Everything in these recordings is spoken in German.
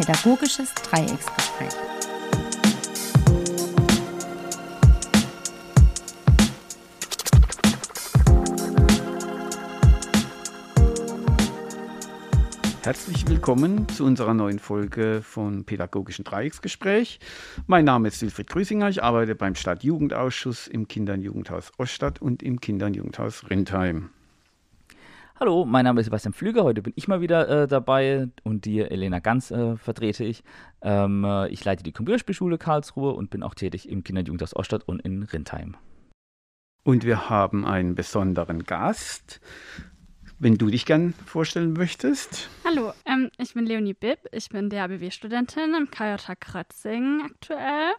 Pädagogisches Dreiecksgespräch. Herzlich willkommen zu unserer neuen Folge von Pädagogischen Dreiecksgespräch. Mein Name ist Wilfried Grüßinger. Ich arbeite beim Stadtjugendausschuss im Kinder- und Jugendhaus Oststadt und im Kinder- und Jugendhaus Rindheim. Hallo, mein Name ist Sebastian Pflüger. Heute bin ich mal wieder äh, dabei und die Elena Ganz äh, vertrete ich. Ähm, äh, ich leite die Computerspielschule Karlsruhe und bin auch tätig im Kinder- und Jugendhaus Oststadt und in Rindheim. Und wir haben einen besonderen Gast wenn du dich gern vorstellen möchtest. Hallo, ähm, ich bin Leonie Bibb, ich bin DABW-Studentin im KJ Krötzing aktuell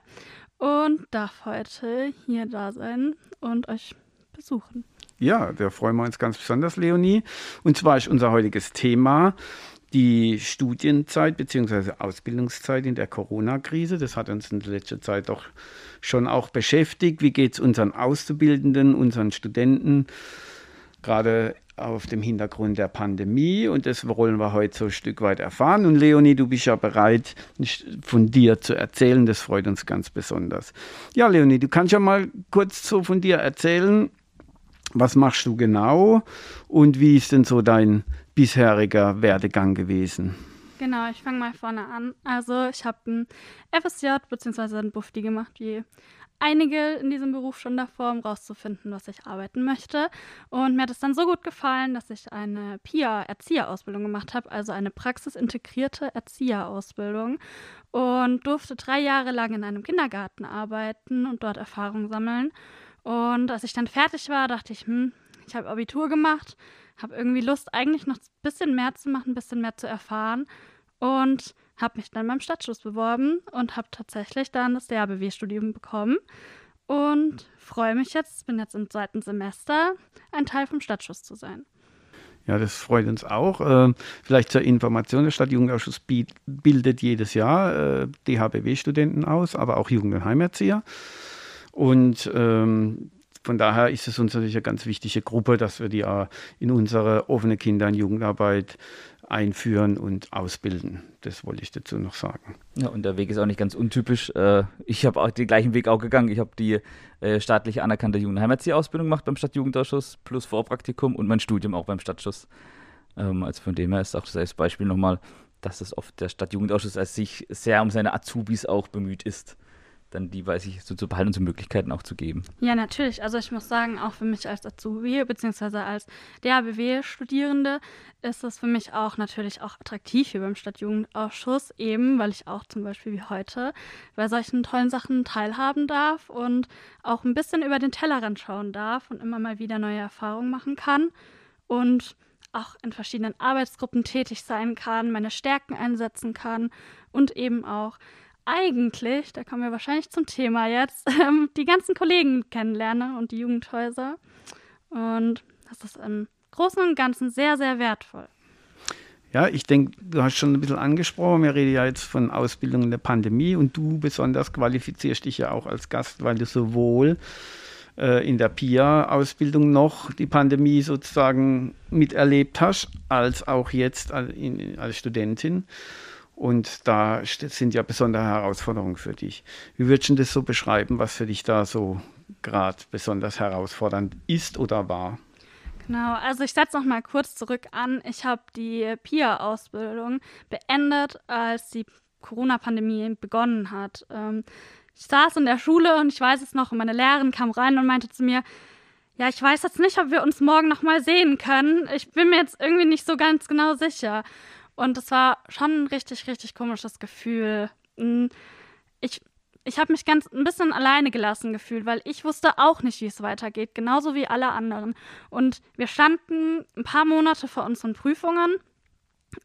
und darf heute hier da sein und euch besuchen. Ja, da freuen wir uns ganz besonders, Leonie. Und zwar ist unser heutiges Thema die Studienzeit bzw. Ausbildungszeit in der Corona-Krise. Das hat uns in letzter Zeit doch schon auch beschäftigt. Wie geht es unseren Auszubildenden, unseren Studenten? Gerade auf dem Hintergrund der Pandemie und das wollen wir heute so ein Stück weit erfahren. Und Leonie, du bist ja bereit, von dir zu erzählen. Das freut uns ganz besonders. Ja, Leonie, du kannst ja mal kurz so von dir erzählen. Was machst du genau und wie ist denn so dein bisheriger Werdegang gewesen? Genau, ich fange mal vorne an. Also ich habe ein FSJ bzw. ein Bufti gemacht, wie einige in diesem Beruf schon davor, um rauszufinden, was ich arbeiten möchte. Und mir hat es dann so gut gefallen, dass ich eine PIA-Erzieherausbildung gemacht habe, also eine praxisintegrierte Erzieherausbildung. Und durfte drei Jahre lang in einem Kindergarten arbeiten und dort Erfahrung sammeln. Und als ich dann fertig war, dachte ich, hm, ich habe Abitur gemacht, habe irgendwie Lust, eigentlich noch ein bisschen mehr zu machen, ein bisschen mehr zu erfahren. Und habe mich dann beim Stadtschuss beworben und habe tatsächlich dann das DABW-Studium bekommen und freue mich jetzt, bin jetzt im zweiten Semester, ein Teil vom Stadtschuss zu sein. Ja, das freut uns auch. Äh, vielleicht zur Information, der Stadtjugendausschuss bildet jedes Jahr äh, DHBW-Studenten aus, aber auch Jugend- und Heimerzieher. Und ähm, von daher ist es uns natürlich eine ganz wichtige Gruppe, dass wir die in unsere offene Kinder- und Jugendarbeit einführen und ausbilden. Das wollte ich dazu noch sagen. Ja, und der Weg ist auch nicht ganz untypisch. Äh, ich habe auch den gleichen Weg auch gegangen. Ich habe die äh, staatlich anerkannte Jugendheimerzieher-Ausbildung gemacht beim Stadtjugendausschuss plus Vorpraktikum und mein Studium auch beim Stadtschuss. Ähm, also von dem her ist auch das Beispiel nochmal, dass es oft der Stadtjugendausschuss als sich sehr um seine Azubis auch bemüht ist dann die, weiß ich, so zu behalten und so Möglichkeiten auch zu geben. Ja, natürlich. Also ich muss sagen, auch für mich als Azubi bzw. als DABW-Studierende ist es für mich auch natürlich auch attraktiv hier beim Stadtjugendausschuss, eben weil ich auch zum Beispiel wie heute bei solchen tollen Sachen teilhaben darf und auch ein bisschen über den Tellerrand schauen darf und immer mal wieder neue Erfahrungen machen kann und auch in verschiedenen Arbeitsgruppen tätig sein kann, meine Stärken einsetzen kann und eben auch eigentlich, da kommen wir wahrscheinlich zum Thema jetzt, ähm, die ganzen Kollegen kennenlerne und die Jugendhäuser. Und das ist im Großen und Ganzen sehr, sehr wertvoll. Ja, ich denke, du hast schon ein bisschen angesprochen, wir reden ja jetzt von Ausbildung in der Pandemie und du besonders qualifizierst dich ja auch als Gast, weil du sowohl äh, in der PIA-Ausbildung noch die Pandemie sozusagen miterlebt hast, als auch jetzt als, in, als Studentin. Und da sind ja besondere Herausforderungen für dich. Wie würdest du das so beschreiben, was für dich da so gerade besonders herausfordernd ist oder war? Genau, also ich setze noch mal kurz zurück an. Ich habe die PIA-Ausbildung beendet, als die Corona-Pandemie begonnen hat. Ähm, ich saß in der Schule und ich weiß es noch, und meine Lehrerin kam rein und meinte zu mir, ja, ich weiß jetzt nicht, ob wir uns morgen noch mal sehen können. Ich bin mir jetzt irgendwie nicht so ganz genau sicher. Und es war schon ein richtig, richtig komisches Gefühl. Hm, ich, ich habe mich ganz ein bisschen alleine gelassen gefühlt, weil ich wusste auch nicht, wie es weitergeht, genauso wie alle anderen. Und wir standen ein paar Monate vor unseren Prüfungen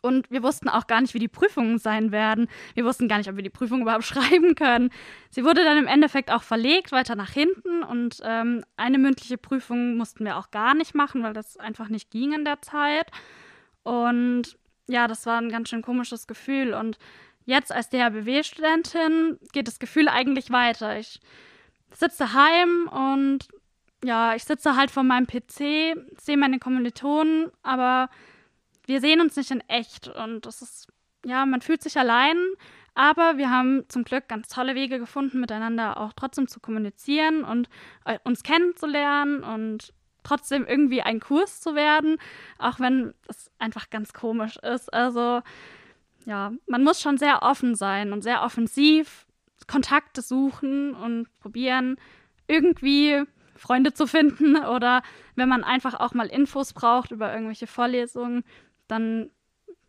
und wir wussten auch gar nicht, wie die Prüfungen sein werden. Wir wussten gar nicht, ob wir die Prüfung überhaupt schreiben können. Sie wurde dann im Endeffekt auch verlegt, weiter nach hinten. Und ähm, eine mündliche Prüfung mussten wir auch gar nicht machen, weil das einfach nicht ging in der Zeit. Und ja, das war ein ganz schön komisches Gefühl. Und jetzt als DHBW-Studentin geht das Gefühl eigentlich weiter. Ich sitze heim und ja, ich sitze halt vor meinem PC, sehe meine Kommilitonen, aber wir sehen uns nicht in echt. Und das ist ja, man fühlt sich allein, aber wir haben zum Glück ganz tolle Wege gefunden, miteinander auch trotzdem zu kommunizieren und äh, uns kennenzulernen und trotzdem irgendwie ein Kurs zu werden, auch wenn es einfach ganz komisch ist. Also ja, man muss schon sehr offen sein und sehr offensiv Kontakte suchen und probieren, irgendwie Freunde zu finden oder wenn man einfach auch mal Infos braucht über irgendwelche Vorlesungen, dann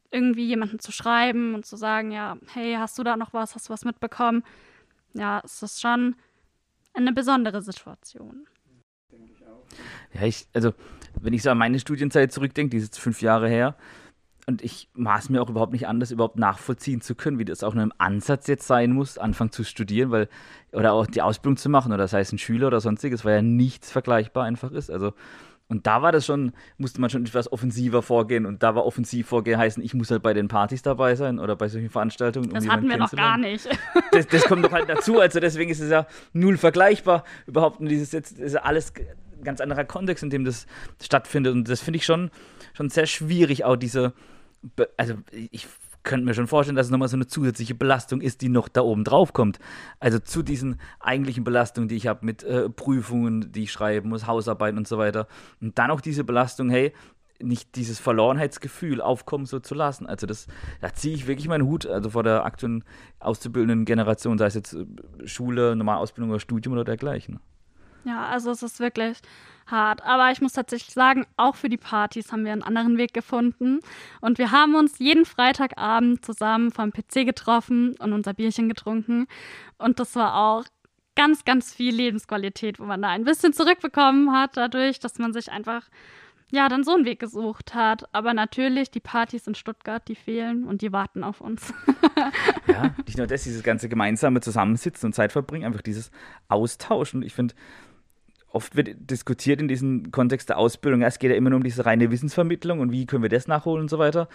irgendwie jemanden zu schreiben und zu sagen, ja, hey, hast du da noch was, hast du was mitbekommen? Ja, es ist schon eine besondere Situation. Ja, ich, also, wenn ich so an meine Studienzeit zurückdenke, die ist jetzt fünf Jahre her, und ich maß mir auch überhaupt nicht an, das überhaupt nachvollziehen zu können, wie das auch nur im Ansatz jetzt sein muss, anfangen zu studieren, weil, oder auch die Ausbildung zu machen, oder sei es ein Schüler oder sonstiges, weil ja nichts vergleichbar einfach ist. Also, und da war das schon, musste man schon etwas offensiver vorgehen. Und da war offensiv vorgehen heißen, ich muss halt bei den Partys dabei sein oder bei solchen Veranstaltungen. Um das hatten wir noch gar nicht. Das, das, kommt doch halt dazu. Also deswegen ist es ja null vergleichbar. Überhaupt nur dieses jetzt ist ja alles ganz anderer Kontext, in dem das stattfindet. Und das finde ich schon, schon sehr schwierig, auch diese, also ich könnte mir schon vorstellen, dass es nochmal so eine zusätzliche Belastung ist, die noch da oben drauf kommt. Also zu diesen eigentlichen Belastungen, die ich habe mit äh, Prüfungen, die ich schreiben muss, Hausarbeiten und so weiter. Und dann auch diese Belastung, hey, nicht dieses Verlorenheitsgefühl aufkommen so zu lassen. Also das, da ziehe ich wirklich meinen Hut, also vor der aktuellen auszubildenden Generation, sei es jetzt äh, Schule, normale Ausbildung oder Studium oder dergleichen. Ja, also es ist wirklich hart. Aber ich muss tatsächlich sagen, auch für die Partys haben wir einen anderen Weg gefunden. Und wir haben uns jeden Freitagabend zusammen vom PC getroffen und unser Bierchen getrunken. Und das war auch ganz, ganz viel Lebensqualität, wo man da ein bisschen zurückbekommen hat, dadurch, dass man sich einfach ja, dann so einen Weg gesucht hat. Aber natürlich, die Partys in Stuttgart, die fehlen und die warten auf uns. ja, nicht nur das, dieses ganze gemeinsame Zusammensitzen und Zeit verbringen, einfach dieses Austauschen. Ich finde, oft wird diskutiert in diesem Kontext der Ausbildung, es geht ja immer nur um diese reine Wissensvermittlung und wie können wir das nachholen und so weiter.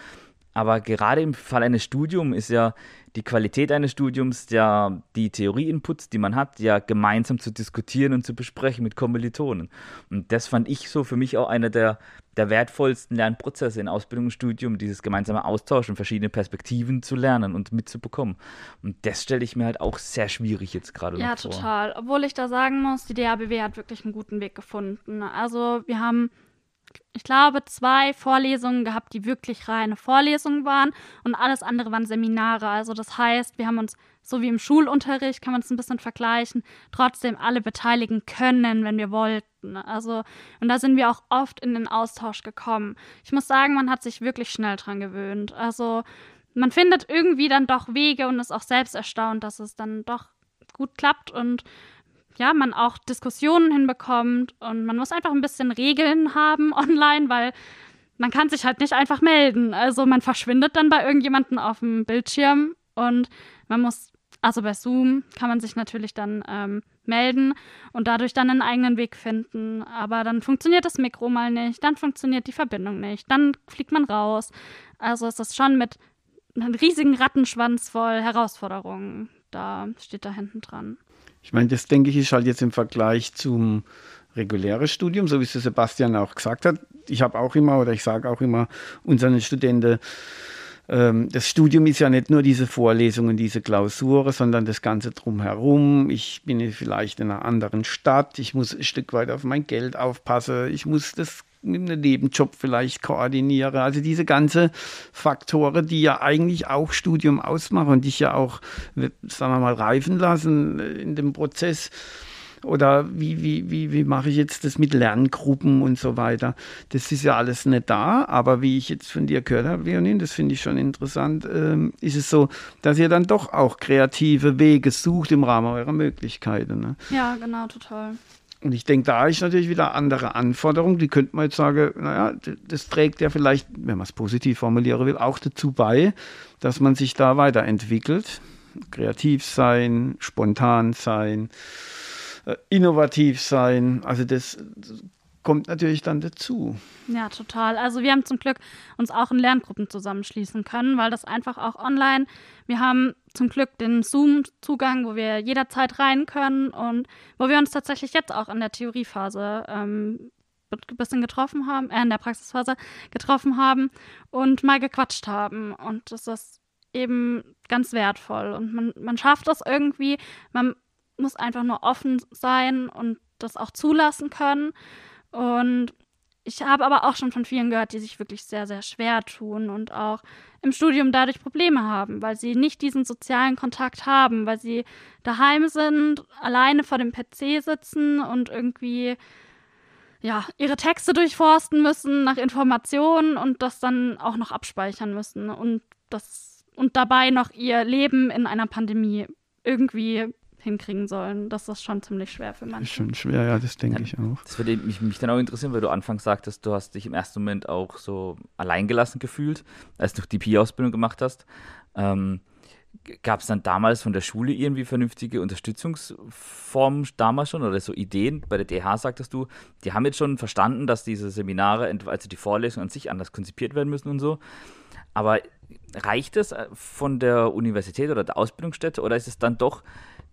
Aber gerade im Fall eines Studiums ist ja die Qualität eines Studiums, ja die Theorie-Inputs, die man hat, ja gemeinsam zu diskutieren und zu besprechen mit Kommilitonen. Und das fand ich so für mich auch einer der, der wertvollsten Lernprozesse in Ausbildung und Studium, dieses gemeinsame Austauschen, verschiedene Perspektiven zu lernen und mitzubekommen. Und das stelle ich mir halt auch sehr schwierig jetzt gerade ja, vor. Ja, total. Obwohl ich da sagen muss, die DABW hat wirklich einen guten Weg gefunden. Also wir haben ich glaube, zwei Vorlesungen gehabt, die wirklich reine Vorlesungen waren und alles andere waren Seminare. Also das heißt, wir haben uns, so wie im Schulunterricht, kann man es ein bisschen vergleichen, trotzdem alle beteiligen können, wenn wir wollten. Also, und da sind wir auch oft in den Austausch gekommen. Ich muss sagen, man hat sich wirklich schnell dran gewöhnt. Also, man findet irgendwie dann doch Wege und ist auch selbst erstaunt, dass es dann doch gut klappt und ja, man auch Diskussionen hinbekommt und man muss einfach ein bisschen Regeln haben online, weil man kann sich halt nicht einfach melden. Also man verschwindet dann bei irgendjemandem auf dem Bildschirm und man muss, also bei Zoom kann man sich natürlich dann ähm, melden und dadurch dann einen eigenen Weg finden. Aber dann funktioniert das Mikro mal nicht, dann funktioniert die Verbindung nicht, dann fliegt man raus. Also ist das schon mit einem riesigen Rattenschwanz voll Herausforderungen. Da steht da hinten dran. Ich meine, das denke ich ist halt jetzt im Vergleich zum regulären Studium, so wie es Sebastian auch gesagt hat. Ich habe auch immer oder ich sage auch immer unseren Studenten, ähm, das Studium ist ja nicht nur diese Vorlesungen, diese Klausur, sondern das Ganze drumherum. Ich bin vielleicht in einer anderen Stadt, ich muss ein Stück weit auf mein Geld aufpassen, ich muss das mit einem Nebenjob vielleicht koordiniere. Also diese ganze Faktoren, die ja eigentlich auch Studium ausmachen und dich ja auch, sagen wir mal, reifen lassen in dem Prozess. Oder wie, wie, wie, wie mache ich jetzt das mit Lerngruppen und so weiter? Das ist ja alles nicht da, aber wie ich jetzt von dir gehört habe, Leonin, das finde ich schon interessant, ähm, ist es so, dass ihr dann doch auch kreative Wege sucht im Rahmen eurer Möglichkeiten. Ne? Ja, genau, total. Und ich denke, da ist natürlich wieder andere Anforderungen. Die könnte man jetzt sagen, naja, das trägt ja vielleicht, wenn man es positiv formulieren will, auch dazu bei, dass man sich da weiterentwickelt. Kreativ sein, spontan sein, äh, innovativ sein. Also das kommt natürlich dann dazu. Ja, total. Also wir haben zum Glück uns auch in Lerngruppen zusammenschließen können, weil das einfach auch online, wir haben zum Glück den Zoom-Zugang, wo wir jederzeit rein können und wo wir uns tatsächlich jetzt auch in der Theoriephase ähm, ein bisschen getroffen haben, äh, in der Praxisphase getroffen haben und mal gequatscht haben. Und das ist eben ganz wertvoll und man, man schafft das irgendwie. Man muss einfach nur offen sein und das auch zulassen können. Und ich habe aber auch schon von vielen gehört, die sich wirklich sehr, sehr schwer tun und auch im Studium dadurch Probleme haben, weil sie nicht diesen sozialen Kontakt haben, weil sie daheim sind, alleine vor dem PC sitzen und irgendwie ja, ihre Texte durchforsten müssen nach Informationen und das dann auch noch abspeichern müssen und das und dabei noch ihr Leben in einer Pandemie irgendwie hinkriegen sollen. Das ist schon ziemlich schwer für manche. Schon schwer, ja, das denke ja, ich auch. Das würde mich, mich dann auch interessieren, weil du anfangs sagtest, du hast dich im ersten Moment auch so alleingelassen gefühlt, als du die PI-Ausbildung gemacht hast. Ähm, Gab es dann damals von der Schule irgendwie vernünftige Unterstützungsformen damals schon oder so Ideen? Bei der DH sagtest du, die haben jetzt schon verstanden, dass diese Seminare, also die Vorlesungen an sich anders konzipiert werden müssen und so. Aber reicht es äh, von der Universität oder der Ausbildungsstätte oder ist es dann doch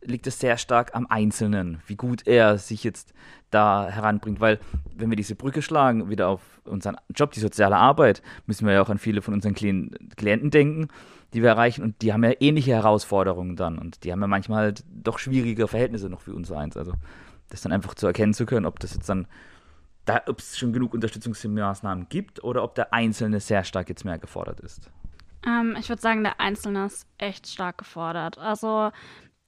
liegt es sehr stark am Einzelnen, wie gut er sich jetzt da heranbringt. Weil, wenn wir diese Brücke schlagen, wieder auf unseren Job, die soziale Arbeit, müssen wir ja auch an viele von unseren Klienten denken, die wir erreichen. Und die haben ja ähnliche Herausforderungen dann. Und die haben ja manchmal halt doch schwierige Verhältnisse noch für uns eins. Also, das dann einfach zu erkennen zu können, ob das jetzt dann, da, ob es schon genug Unterstützungsmaßnahmen gibt oder ob der Einzelne sehr stark jetzt mehr gefordert ist. Ähm, ich würde sagen, der Einzelne ist echt stark gefordert. Also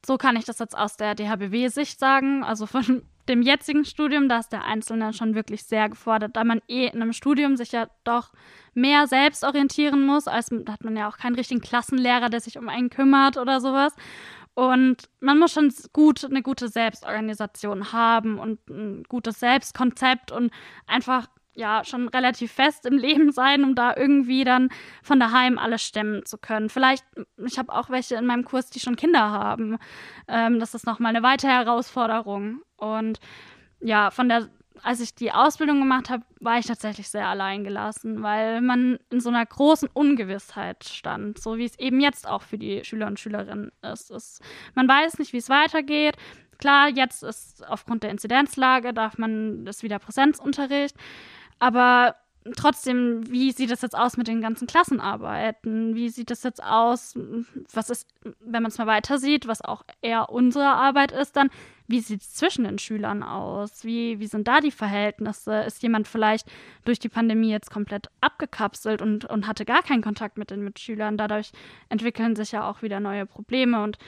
so kann ich das jetzt aus der DHBW-Sicht sagen. Also von dem jetzigen Studium, da ist der Einzelne schon wirklich sehr gefordert, da man eh in einem Studium sich ja doch mehr selbst orientieren muss, als da hat man ja auch keinen richtigen Klassenlehrer, der sich um einen kümmert oder sowas. Und man muss schon gut eine gute Selbstorganisation haben und ein gutes Selbstkonzept und einfach ja schon relativ fest im Leben sein, um da irgendwie dann von daheim alles stemmen zu können. Vielleicht, ich habe auch welche in meinem Kurs, die schon Kinder haben. Ähm, das ist nochmal eine weitere Herausforderung. Und ja, von der, als ich die Ausbildung gemacht habe, war ich tatsächlich sehr allein gelassen, weil man in so einer großen Ungewissheit stand, so wie es eben jetzt auch für die Schüler und Schülerinnen ist. Es, man weiß nicht, wie es weitergeht. Klar, jetzt ist aufgrund der Inzidenzlage, darf man das wieder Präsenzunterricht. Aber trotzdem, wie sieht das jetzt aus mit den ganzen Klassenarbeiten? Wie sieht das jetzt aus? Was ist, wenn man es mal weiter sieht, was auch eher unsere Arbeit ist, dann, wie sieht es zwischen den Schülern aus? Wie, wie sind da die Verhältnisse? Ist jemand vielleicht durch die Pandemie jetzt komplett abgekapselt und, und hatte gar keinen Kontakt mit den Mitschülern? Dadurch entwickeln sich ja auch wieder neue Probleme und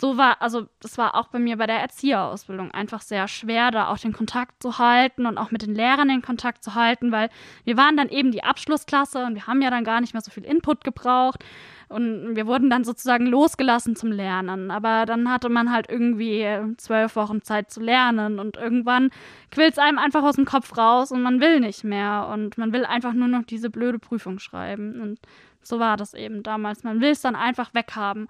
so war, also das war auch bei mir bei der Erzieherausbildung einfach sehr schwer, da auch den Kontakt zu halten und auch mit den Lehrern den Kontakt zu halten, weil wir waren dann eben die Abschlussklasse und wir haben ja dann gar nicht mehr so viel Input gebraucht und wir wurden dann sozusagen losgelassen zum Lernen. Aber dann hatte man halt irgendwie zwölf Wochen Zeit zu lernen und irgendwann quillt es einem einfach aus dem Kopf raus und man will nicht mehr und man will einfach nur noch diese blöde Prüfung schreiben und so war das eben damals. Man will es dann einfach weghaben.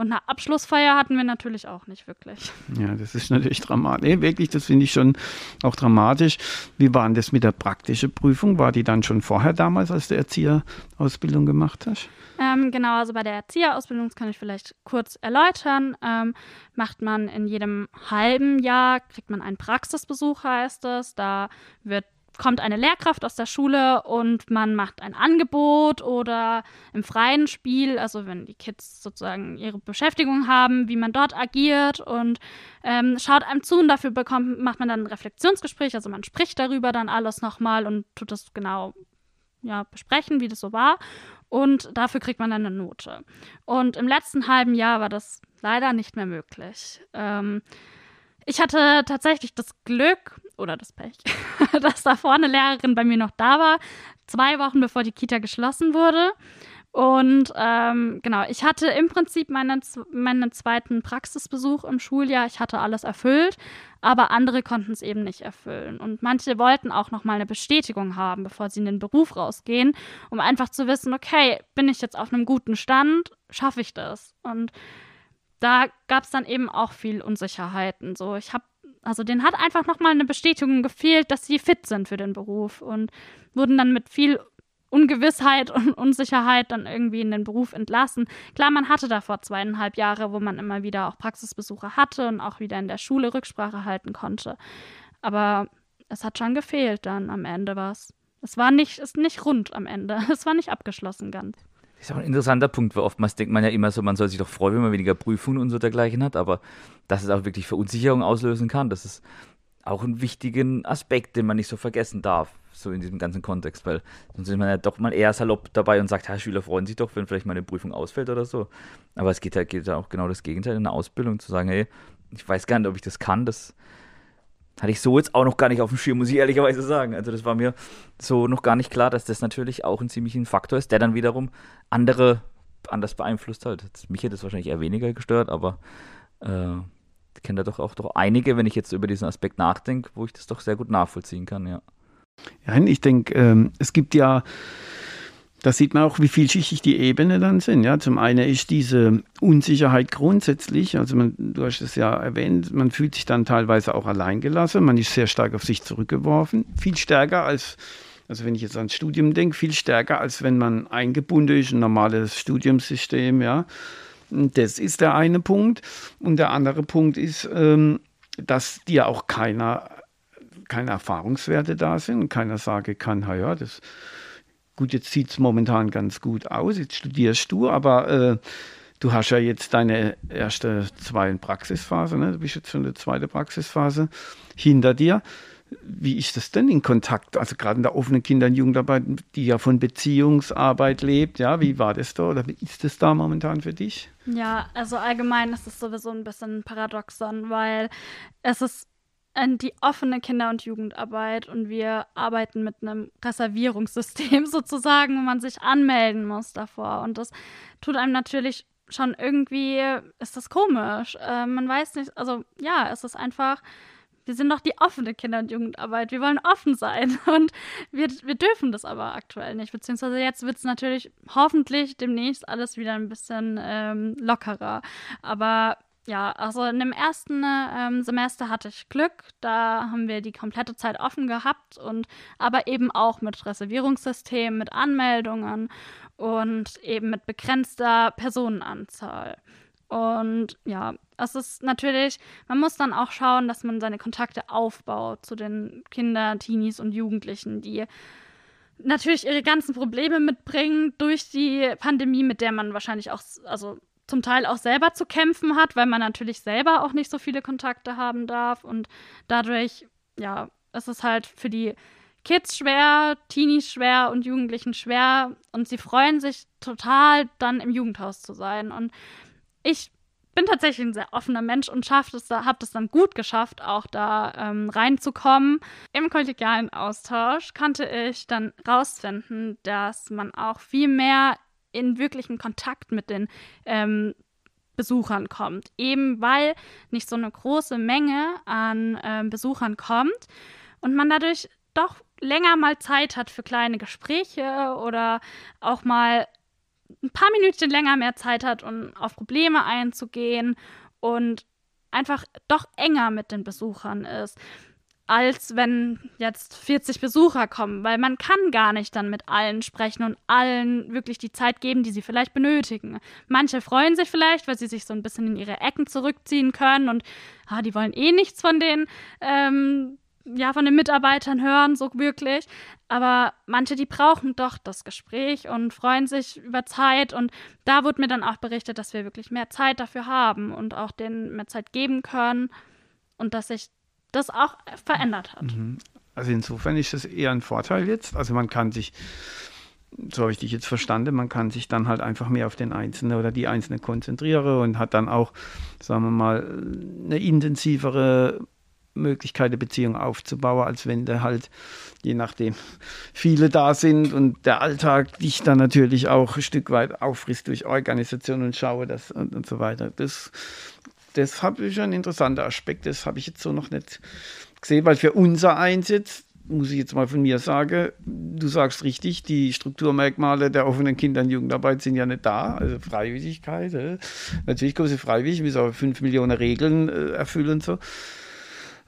Und eine Abschlussfeier hatten wir natürlich auch nicht wirklich. Ja, das ist natürlich dramatisch. Nee, wirklich, das finde ich schon auch dramatisch. Wie war denn das mit der praktischen Prüfung? War die dann schon vorher damals, als du Erzieherausbildung gemacht hast? Ähm, genau, also bei der Erzieherausbildung, das kann ich vielleicht kurz erläutern, ähm, macht man in jedem halben Jahr, kriegt man einen Praxisbesuch, heißt es. Da wird kommt eine Lehrkraft aus der Schule und man macht ein Angebot oder im freien Spiel, also wenn die Kids sozusagen ihre Beschäftigung haben, wie man dort agiert und ähm, schaut einem zu und dafür bekommt, macht man dann ein Reflexionsgespräch, also man spricht darüber dann alles nochmal und tut das genau ja, besprechen, wie das so war. Und dafür kriegt man dann eine Note. Und im letzten halben Jahr war das leider nicht mehr möglich. Ähm, ich hatte tatsächlich das Glück oder das Pech, dass da vorne Lehrerin bei mir noch da war, zwei Wochen bevor die Kita geschlossen wurde. Und ähm, genau, ich hatte im Prinzip meinen, meinen zweiten Praxisbesuch im Schuljahr. Ich hatte alles erfüllt, aber andere konnten es eben nicht erfüllen. Und manche wollten auch noch mal eine Bestätigung haben, bevor sie in den Beruf rausgehen, um einfach zu wissen, okay, bin ich jetzt auf einem guten Stand, schaffe ich das? Und da gab es dann eben auch viel Unsicherheiten. So, ich habe, also denen hat einfach nochmal eine Bestätigung gefehlt, dass sie fit sind für den Beruf und wurden dann mit viel Ungewissheit und Unsicherheit dann irgendwie in den Beruf entlassen. Klar, man hatte davor zweieinhalb Jahre, wo man immer wieder auch Praxisbesuche hatte und auch wieder in der Schule Rücksprache halten konnte. Aber es hat schon gefehlt dann am Ende was. Es war nicht, ist nicht rund am Ende. Es war nicht abgeschlossen ganz. Das ist auch ein interessanter Punkt, weil oftmals denkt man ja immer so, man soll sich doch freuen, wenn man weniger Prüfungen und so dergleichen hat, aber dass es auch wirklich Verunsicherung auslösen kann, das ist auch ein wichtigen Aspekt, den man nicht so vergessen darf, so in diesem ganzen Kontext, weil sonst ist man ja doch mal eher salopp dabei und sagt, ja, Schüler freuen sich doch, wenn vielleicht mal eine Prüfung ausfällt oder so. Aber es geht ja, geht ja auch genau das Gegenteil in der Ausbildung, zu sagen, hey, ich weiß gar nicht, ob ich das kann, das hatte ich so jetzt auch noch gar nicht auf dem Schirm, muss ich ehrlicherweise sagen. Also das war mir so noch gar nicht klar, dass das natürlich auch ein ziemlicher Faktor ist, der dann wiederum andere anders beeinflusst halt. Mich hätte es wahrscheinlich eher weniger gestört, aber äh, ich kenne da doch auch doch einige, wenn ich jetzt über diesen Aspekt nachdenke, wo ich das doch sehr gut nachvollziehen kann, ja. Ja, ich denke, ähm, es gibt ja da sieht man auch, wie vielschichtig die Ebenen dann sind. Ja, zum einen ist diese Unsicherheit grundsätzlich, also man, du hast es ja erwähnt, man fühlt sich dann teilweise auch alleingelassen, man ist sehr stark auf sich zurückgeworfen, viel stärker als, also wenn ich jetzt ans Studium denke, viel stärker als wenn man eingebunden ist, ein normales Studiumssystem, ja. Das ist der eine Punkt. Und der andere Punkt ist, ähm, dass dir auch keiner, keine Erfahrungswerte da sind und keiner sagen kann, ja, das gut, jetzt sieht es momentan ganz gut aus, jetzt studierst du, aber äh, du hast ja jetzt deine erste zweite Praxisphase, ne? du bist jetzt schon in der zweiten Praxisphase hinter dir. Wie ist das denn in Kontakt? Also gerade in der offenen Kinder- und Jugendarbeit, die ja von Beziehungsarbeit lebt, ja, wie war das da oder wie ist das da momentan für dich? Ja, also allgemein ist es sowieso ein bisschen paradoxon, weil es ist die offene Kinder- und Jugendarbeit und wir arbeiten mit einem Reservierungssystem sozusagen, wo man sich anmelden muss davor. Und das tut einem natürlich schon irgendwie, ist das komisch. Äh, man weiß nicht, also ja, es ist einfach, wir sind doch die offene Kinder- und Jugendarbeit. Wir wollen offen sein und wir, wir dürfen das aber aktuell nicht. Beziehungsweise jetzt wird es natürlich hoffentlich demnächst alles wieder ein bisschen ähm, lockerer. Aber ja, also in dem ersten ähm, Semester hatte ich Glück. Da haben wir die komplette Zeit offen gehabt und aber eben auch mit Reservierungssystem, mit Anmeldungen und eben mit begrenzter Personenanzahl. Und ja, es ist natürlich, man muss dann auch schauen, dass man seine Kontakte aufbaut zu den Kindern, Teenies und Jugendlichen, die natürlich ihre ganzen Probleme mitbringen durch die Pandemie, mit der man wahrscheinlich auch, also zum Teil auch selber zu kämpfen hat, weil man natürlich selber auch nicht so viele Kontakte haben darf. Und dadurch, ja, ist es halt für die Kids schwer, Teenies schwer und Jugendlichen schwer. Und sie freuen sich total, dann im Jugendhaus zu sein. Und ich bin tatsächlich ein sehr offener Mensch und schafft es, habe es dann gut geschafft, auch da ähm, reinzukommen. Im kollegialen Austausch konnte ich dann rausfinden, dass man auch viel mehr in wirklichen Kontakt mit den ähm, Besuchern kommt. Eben weil nicht so eine große Menge an ähm, Besuchern kommt und man dadurch doch länger mal Zeit hat für kleine Gespräche oder auch mal ein paar Minuten länger mehr Zeit hat, um auf Probleme einzugehen und einfach doch enger mit den Besuchern ist als wenn jetzt 40 Besucher kommen, weil man kann gar nicht dann mit allen sprechen und allen wirklich die Zeit geben, die sie vielleicht benötigen. Manche freuen sich vielleicht, weil sie sich so ein bisschen in ihre Ecken zurückziehen können und ah, die wollen eh nichts von den ähm, ja von den Mitarbeitern hören, so wirklich. Aber manche, die brauchen doch das Gespräch und freuen sich über Zeit. Und da wurde mir dann auch berichtet, dass wir wirklich mehr Zeit dafür haben und auch denen mehr Zeit geben können und dass sich das auch verändert hat. Mhm. Also insofern ist das eher ein Vorteil jetzt. Also man kann sich, so habe ich dich jetzt verstanden, man kann sich dann halt einfach mehr auf den Einzelnen oder die Einzelne konzentrieren und hat dann auch, sagen wir mal, eine intensivere Möglichkeit, eine Beziehung aufzubauen, als wenn da halt, je nachdem, viele da sind und der Alltag dich dann natürlich auch ein Stück weit auffrisst durch Organisation und Schaue das und, und so weiter. Das das habe ich ein interessanter Aspekt, das habe ich jetzt so noch nicht gesehen, weil für unser Einsatz, muss ich jetzt mal von mir sagen, du sagst richtig, die Strukturmerkmale der offenen Kinder- und Jugendarbeit sind ja nicht da, also Freiwilligkeit. Äh. Natürlich kommen sie freiwillig, müssen aber fünf Millionen Regeln äh, erfüllen und so.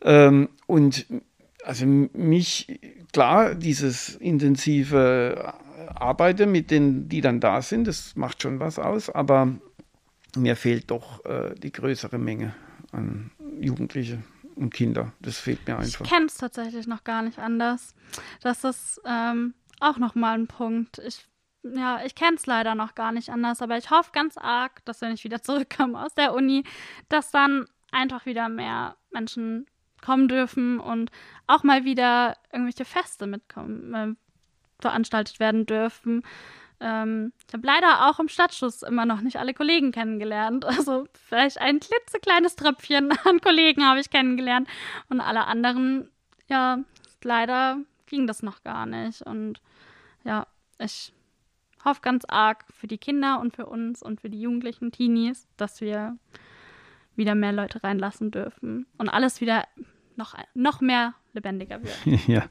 Ähm, und also mich, klar, dieses intensive Arbeiten mit denen, die dann da sind, das macht schon was aus, aber mir fehlt doch äh, die größere Menge an Jugendliche und Kinder. Das fehlt mir einfach. Ich kenne es tatsächlich noch gar nicht anders. Das ist ähm, auch nochmal ein Punkt. Ich ja, ich kenne es leider noch gar nicht anders, aber ich hoffe ganz arg, dass wenn ich wieder zurückkomme aus der Uni, dass dann einfach wieder mehr Menschen kommen dürfen und auch mal wieder irgendwelche Feste mitkommen, äh, veranstaltet werden dürfen. Ähm, ich habe leider auch im Stadtschuss immer noch nicht alle Kollegen kennengelernt. Also vielleicht ein klitzekleines Tröpfchen an Kollegen habe ich kennengelernt und alle anderen, ja, leider ging das noch gar nicht. Und ja, ich hoffe ganz arg für die Kinder und für uns und für die jugendlichen Teenies, dass wir wieder mehr Leute reinlassen dürfen und alles wieder noch, noch mehr lebendiger wird. ja,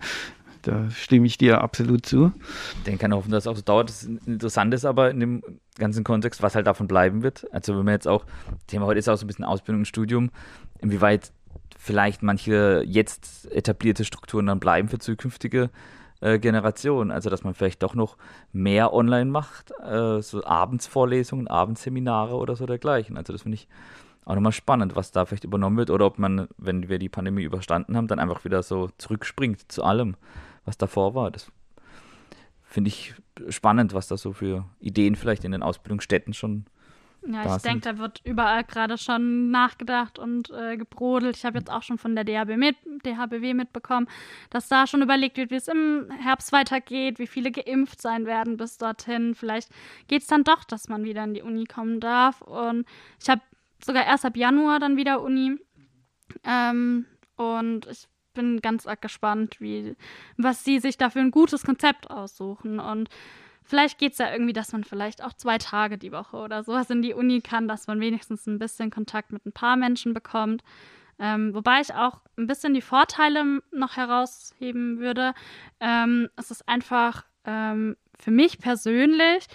da stimme ich dir absolut zu. Den kann hoffen, dass es auch so dauert. Das Interessante ist aber in dem ganzen Kontext, was halt davon bleiben wird. Also wenn wir jetzt auch, Thema heute ist auch so ein bisschen Ausbildung und Studium, inwieweit vielleicht manche jetzt etablierte Strukturen dann bleiben für zukünftige äh, Generationen. Also dass man vielleicht doch noch mehr online macht, äh, so Abendsvorlesungen, Abendseminare oder so dergleichen. Also das finde ich auch nochmal spannend, was da vielleicht übernommen wird oder ob man, wenn wir die Pandemie überstanden haben, dann einfach wieder so zurückspringt zu allem, was davor war. Das finde ich spannend, was da so für Ideen vielleicht in den Ausbildungsstätten schon ja, ich denke, da wird überall gerade schon nachgedacht und äh, gebrodelt. Ich habe jetzt auch schon von der DHB mit, DHBW mitbekommen, dass da schon überlegt wird, wie es im Herbst weitergeht, wie viele geimpft sein werden bis dorthin. Vielleicht geht es dann doch, dass man wieder in die Uni kommen darf. Und ich habe sogar erst ab Januar dann wieder Uni. Ähm, und ich bin ganz arg gespannt, wie, was sie sich da für ein gutes Konzept aussuchen. Und vielleicht geht es ja irgendwie, dass man vielleicht auch zwei Tage die Woche oder sowas in die Uni kann, dass man wenigstens ein bisschen Kontakt mit ein paar Menschen bekommt. Ähm, wobei ich auch ein bisschen die Vorteile noch herausheben würde. Ähm, es ist einfach ähm, für mich persönlich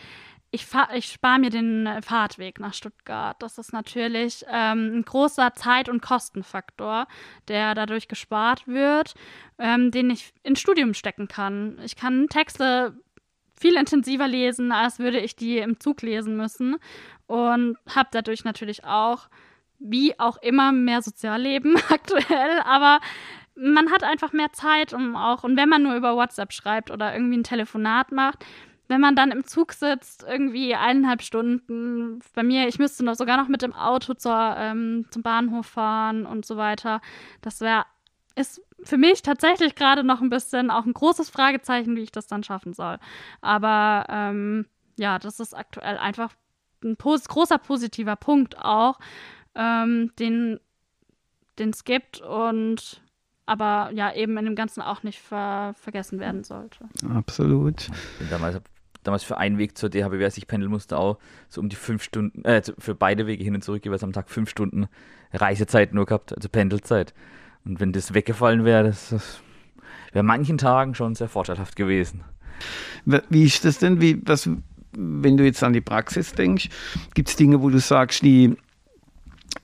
ich, ich spare mir den äh, Fahrtweg nach Stuttgart. Das ist natürlich ähm, ein großer Zeit- und Kostenfaktor, der dadurch gespart wird, ähm, den ich ins Studium stecken kann. Ich kann Texte viel intensiver lesen, als würde ich die im Zug lesen müssen und habe dadurch natürlich auch, wie auch immer, mehr Sozialleben aktuell, aber man hat einfach mehr Zeit, um auch, und wenn man nur über WhatsApp schreibt oder irgendwie ein Telefonat macht, wenn man dann im Zug sitzt, irgendwie eineinhalb Stunden, bei mir, ich müsste noch sogar noch mit dem Auto zur, ähm, zum Bahnhof fahren und so weiter. Das wäre, ist für mich tatsächlich gerade noch ein bisschen auch ein großes Fragezeichen, wie ich das dann schaffen soll. Aber ähm, ja, das ist aktuell einfach ein pos großer positiver Punkt auch, ähm, den es gibt und aber ja eben in dem Ganzen auch nicht ver vergessen werden sollte. Absolut. Ich bin damals damals für einen Weg zur DHBW, als ich pendeln musste, auch so um die fünf Stunden, äh, für beide Wege hin und zurück jeweils am Tag fünf Stunden Reisezeit nur gehabt, also Pendelzeit. Und wenn das weggefallen wäre, das, das wäre manchen Tagen schon sehr vorteilhaft gewesen. Wie ist das denn? Wie, was, wenn du jetzt an die Praxis denkst, gibt es Dinge, wo du sagst, die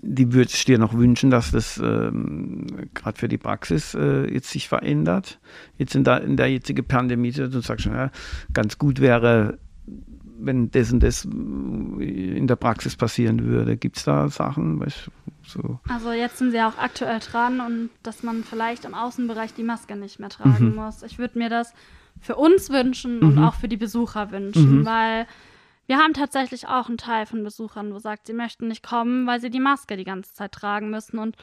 die würdest du dir noch wünschen, dass das ähm, gerade für die Praxis äh, jetzt sich verändert? Jetzt in der, in der jetzigen Pandemie, du sagst schon, ja, ganz gut wäre, wenn das und das in der Praxis passieren würde. Gibt es da Sachen? Weißt, so? Also jetzt sind sie auch aktuell dran und dass man vielleicht im Außenbereich die Maske nicht mehr tragen mhm. muss. Ich würde mir das für uns wünschen mhm. und auch für die Besucher wünschen, mhm. weil wir haben tatsächlich auch einen Teil von Besuchern, wo sagt, sie möchten nicht kommen, weil sie die Maske die ganze Zeit tragen müssen. Und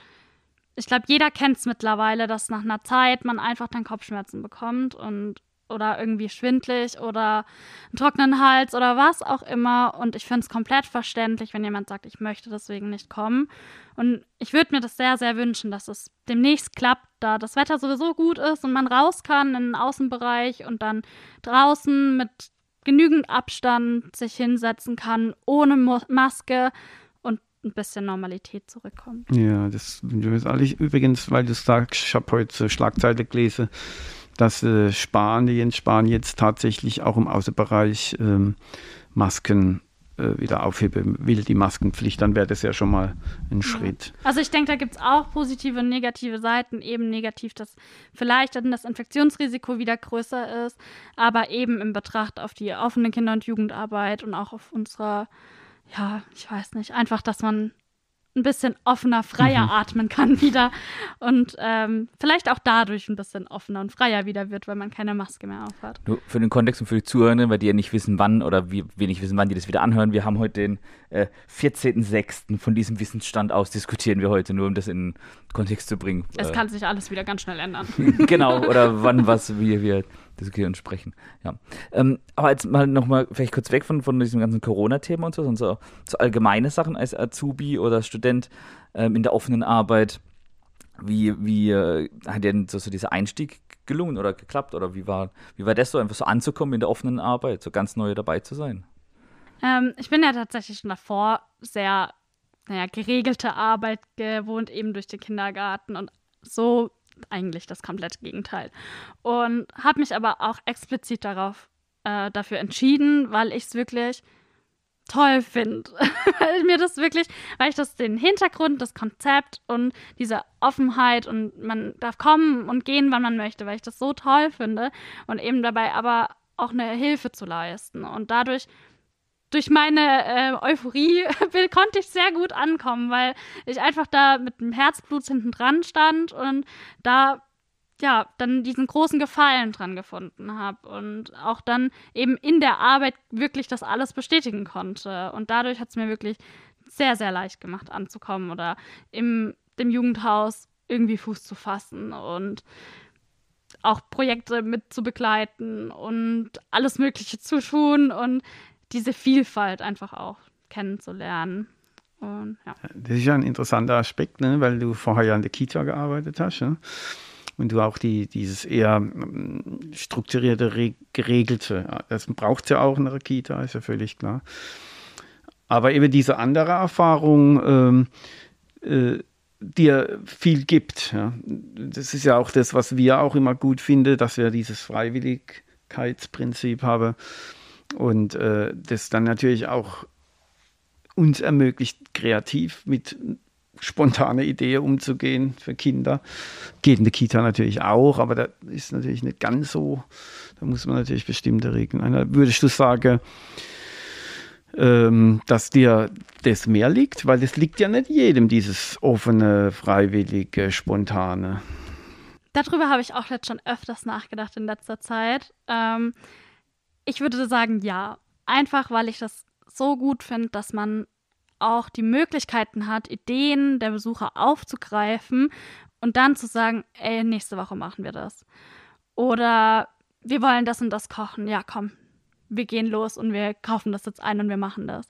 ich glaube, jeder kennt es mittlerweile, dass nach einer Zeit man einfach dann Kopfschmerzen bekommt und oder irgendwie schwindlig oder einen trockenen Hals oder was auch immer. Und ich finde es komplett verständlich, wenn jemand sagt, ich möchte deswegen nicht kommen. Und ich würde mir das sehr, sehr wünschen, dass es demnächst klappt, da das Wetter sowieso gut ist und man raus kann in den Außenbereich und dann draußen mit genügend Abstand sich hinsetzen kann, ohne Maske und ein bisschen Normalität zurückkommt. Ja, das ist alles übrigens, weil du sagst, ich habe heute Schlagzeile gelesen, dass äh, Spahn, Jens Spahn jetzt tatsächlich auch im Außenbereich ähm, Masken wieder aufheben will, die Maskenpflicht, dann wäre das ja schon mal ein Schritt. Also ich denke, da gibt es auch positive und negative Seiten. Eben negativ, dass vielleicht dann das Infektionsrisiko wieder größer ist, aber eben im Betracht auf die offene Kinder- und Jugendarbeit und auch auf unsere, ja, ich weiß nicht, einfach, dass man ein bisschen offener, freier mhm. atmen kann wieder und ähm, vielleicht auch dadurch ein bisschen offener und freier wieder wird, weil man keine Maske mehr aufhat. Nur für den Kontext und für die Zuhörenden, weil die ja nicht wissen, wann oder wie wenig wissen, wann die das wieder anhören. Wir haben heute den äh, 14.06. von diesem Wissensstand aus diskutieren wir heute, nur um das in Kontext zu bringen. Es äh, kann sich alles wieder ganz schnell ändern. genau, oder wann was wir, wir diskutieren und sprechen. Ja. Ähm, aber jetzt mal nochmal vielleicht kurz weg von, von diesem ganzen Corona-Thema und so, sondern so, so allgemeine Sachen als Azubi oder Student ähm, in der offenen Arbeit. Wie, wie äh, hat dir denn so, so dieser Einstieg gelungen oder geklappt? Oder wie war, wie war das so, einfach so anzukommen in der offenen Arbeit, so ganz neu dabei zu sein? Ähm, ich bin ja tatsächlich schon davor sehr naja, geregelte Arbeit gewohnt, eben durch den Kindergarten und so eigentlich das komplette Gegenteil. Und habe mich aber auch explizit darauf äh, dafür entschieden, weil ich es wirklich toll finde. weil mir das wirklich, weil ich das den Hintergrund, das Konzept und diese Offenheit und man darf kommen und gehen, wann man möchte, weil ich das so toll finde und eben dabei aber auch eine Hilfe zu leisten. Und dadurch durch meine äh, Euphorie konnte ich sehr gut ankommen, weil ich einfach da mit dem Herzblut hinten dran stand und da ja dann diesen großen Gefallen dran gefunden habe und auch dann eben in der Arbeit wirklich das alles bestätigen konnte. Und dadurch hat es mir wirklich sehr, sehr leicht gemacht anzukommen oder im dem Jugendhaus irgendwie Fuß zu fassen und auch Projekte mit zu begleiten und alles Mögliche zu tun und diese Vielfalt einfach auch kennenzulernen. Und, ja. Das ist ja ein interessanter Aspekt, ne? weil du vorher ja in der Kita gearbeitet hast. Ja? Und du auch die, dieses eher ähm, strukturierte, geregelte, das braucht es ja auch in der Kita, ist ja völlig klar. Aber eben diese andere Erfahrung, ähm, äh, dir viel gibt. Ja. Das ist ja auch das, was wir auch immer gut finden, dass wir dieses Freiwilligkeitsprinzip haben und äh, das dann natürlich auch uns ermöglicht, kreativ mit spontane Ideen umzugehen für Kinder. Geht in der Kita natürlich auch, aber da ist natürlich nicht ganz so. Da muss man natürlich bestimmte Regeln ein. Würdest du sagen, ähm, dass dir das mehr liegt? Weil es liegt ja nicht jedem, dieses offene, freiwillige, spontane. Darüber habe ich auch jetzt schon öfters nachgedacht in letzter Zeit. Ähm, ich würde sagen, ja. Einfach, weil ich das so gut finde, dass man auch die Möglichkeiten hat, Ideen der Besucher aufzugreifen und dann zu sagen, ey, nächste Woche machen wir das. Oder wir wollen das und das kochen. Ja, komm, wir gehen los und wir kaufen das jetzt ein und wir machen das.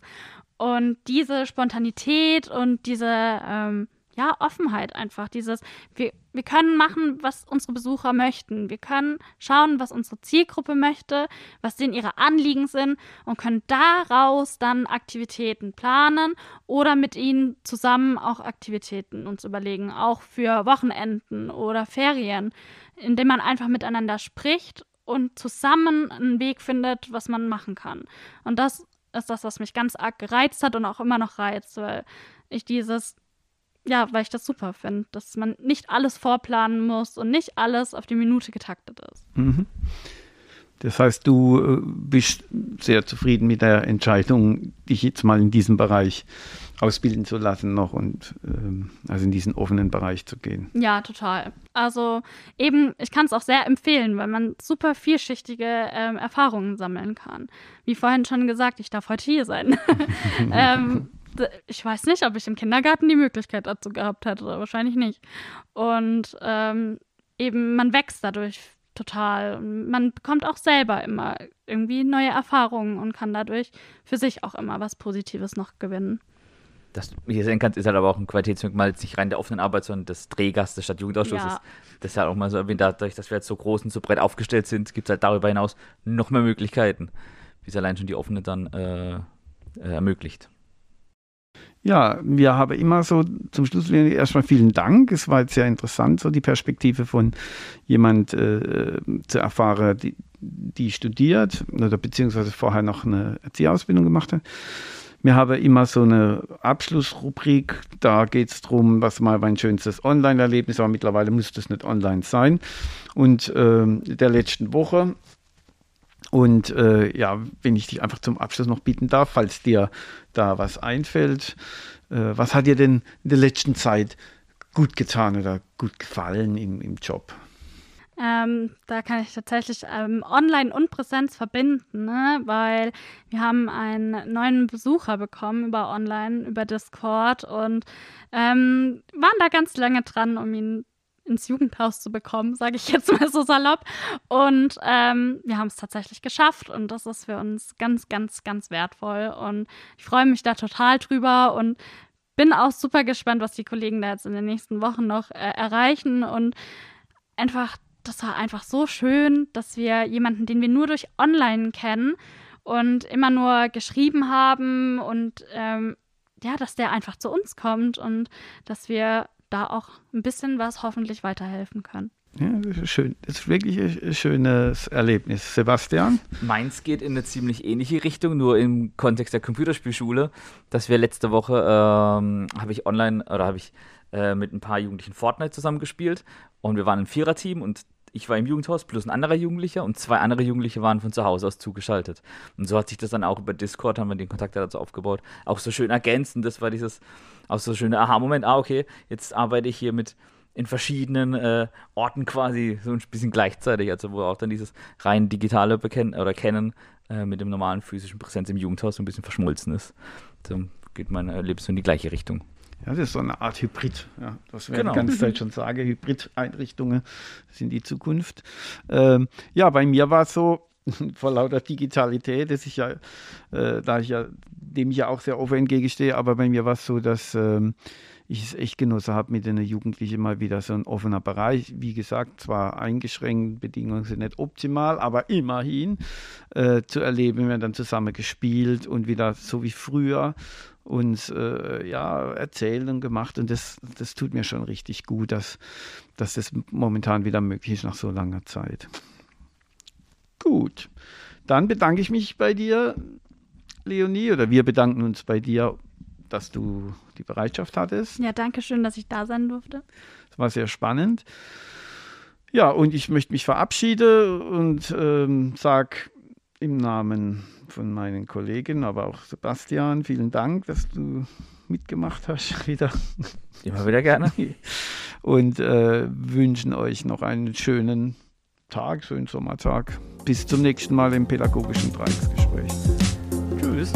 Und diese Spontanität und diese ähm, ja, Offenheit einfach. Dieses, wir, wir können machen, was unsere Besucher möchten. Wir können schauen, was unsere Zielgruppe möchte, was denn ihre Anliegen sind und können daraus dann Aktivitäten planen oder mit ihnen zusammen auch Aktivitäten uns überlegen, auch für Wochenenden oder Ferien, indem man einfach miteinander spricht und zusammen einen Weg findet, was man machen kann. Und das ist das, was mich ganz arg gereizt hat und auch immer noch reizt, weil ich dieses ja, weil ich das super finde, dass man nicht alles vorplanen muss und nicht alles auf die Minute getaktet ist. Mhm. Das heißt, du äh, bist sehr zufrieden mit der Entscheidung, dich jetzt mal in diesem Bereich ausbilden zu lassen noch und ähm, also in diesen offenen Bereich zu gehen. Ja, total. Also eben, ich kann es auch sehr empfehlen, weil man super vielschichtige ähm, Erfahrungen sammeln kann. Wie vorhin schon gesagt, ich darf heute hier sein. ähm, ich weiß nicht, ob ich im Kindergarten die Möglichkeit dazu gehabt hätte, wahrscheinlich nicht. Und ähm, eben, man wächst dadurch total. Man bekommt auch selber immer irgendwie neue Erfahrungen und kann dadurch für sich auch immer was Positives noch gewinnen. Das, wie ihr sehen kannst, ist halt aber auch ein Qualitätsmerkmal, jetzt nicht rein der offenen Arbeit, sondern des Trägers des Stadtjugendausschusses. Ja. Das ist halt auch mal so erwähnt, dadurch, dass wir jetzt so groß und so breit aufgestellt sind, gibt es halt darüber hinaus noch mehr Möglichkeiten, wie es allein schon die offene dann äh, äh, ermöglicht. Ja, wir haben immer so zum Schluss erstmal vielen Dank. Es war jetzt sehr interessant, so die Perspektive von jemand äh, zu erfahren, die, die studiert oder beziehungsweise vorher noch eine Erzieherausbildung gemacht hat. Wir haben immer so eine Abschlussrubrik, da geht es darum, was mal mein schönstes Online-Erlebnis war. Mittlerweile muss das nicht online sein. Und äh, der letzten Woche und äh, ja, wenn ich dich einfach zum Abschluss noch bieten darf, falls dir da was einfällt, Äh, was hat dir denn in der letzten Zeit gut getan oder gut gefallen im, im Job? Ähm, da kann ich tatsächlich ähm, Online und Präsenz verbinden, ne? weil wir haben einen neuen Besucher bekommen über Online, über Discord und ähm, waren da ganz lange dran, um ihn ins Jugendhaus zu bekommen, sage ich jetzt mal so salopp. Und ähm, wir haben es tatsächlich geschafft und das ist für uns ganz, ganz, ganz wertvoll. Und ich freue mich da total drüber und bin auch super gespannt, was die Kollegen da jetzt in den nächsten Wochen noch äh, erreichen und einfach das war einfach so schön, dass wir jemanden, den wir nur durch Online kennen und immer nur geschrieben haben und ähm, ja, dass der einfach zu uns kommt und dass wir da auch ein bisschen was hoffentlich weiterhelfen können. Ja, das ist schön. Das ist wirklich ein schönes Erlebnis. Sebastian? Meins geht in eine ziemlich ähnliche Richtung, nur im Kontext der Computerspielschule, dass wir letzte Woche ähm, habe ich online oder habe ich äh, mit ein paar Jugendlichen Fortnite zusammengespielt und wir waren ein Viererteam und ich war im Jugendhaus plus ein anderer Jugendlicher und zwei andere Jugendliche waren von zu Hause aus zugeschaltet. Und so hat sich das dann auch über Discord, haben wir den Kontakt dazu aufgebaut, auch so schön ergänzend. Das war dieses, auch so schöne Aha-Moment, ah, okay, jetzt arbeite ich hier mit in verschiedenen äh, Orten quasi so ein bisschen gleichzeitig, also wo auch dann dieses rein digitale Bekennen oder Kennen äh, mit dem normalen physischen Präsenz im Jugendhaus so ein bisschen verschmolzen ist. So geht mein Erlebnis in die gleiche Richtung. Ja, das ist so eine Art Hybrid, ja, was wir genau. die ganze Zeit schon sagen. Hybrid-Einrichtungen sind die Zukunft. Ähm, ja, bei mir war es so, vor lauter Digitalität, dass ich ja, äh, da ich ja, dem ich ja auch sehr offen entgegenstehe, aber bei mir war es so, dass ähm, ich es echt genossen habe, mit den Jugendlichen mal wieder so ein offener Bereich. Wie gesagt, zwar eingeschränkt, Bedingungen sind nicht optimal, aber immerhin äh, zu erleben. Wir haben dann zusammen gespielt und wieder so wie früher uns äh, ja, erzählt und gemacht. Und das, das tut mir schon richtig gut, dass, dass das momentan wieder möglich ist nach so langer Zeit. Gut, dann bedanke ich mich bei dir, Leonie, oder wir bedanken uns bei dir dass du die Bereitschaft hattest. Ja, danke schön, dass ich da sein durfte. Das war sehr spannend. Ja, und ich möchte mich verabschieden und ähm, sage im Namen von meinen Kollegen, aber auch Sebastian, vielen Dank, dass du mitgemacht hast wieder. Immer wieder gerne. Und äh, wünschen euch noch einen schönen Tag, schönen Sommertag. Bis zum nächsten Mal im pädagogischen Dreiecksgespräch. Tschüss.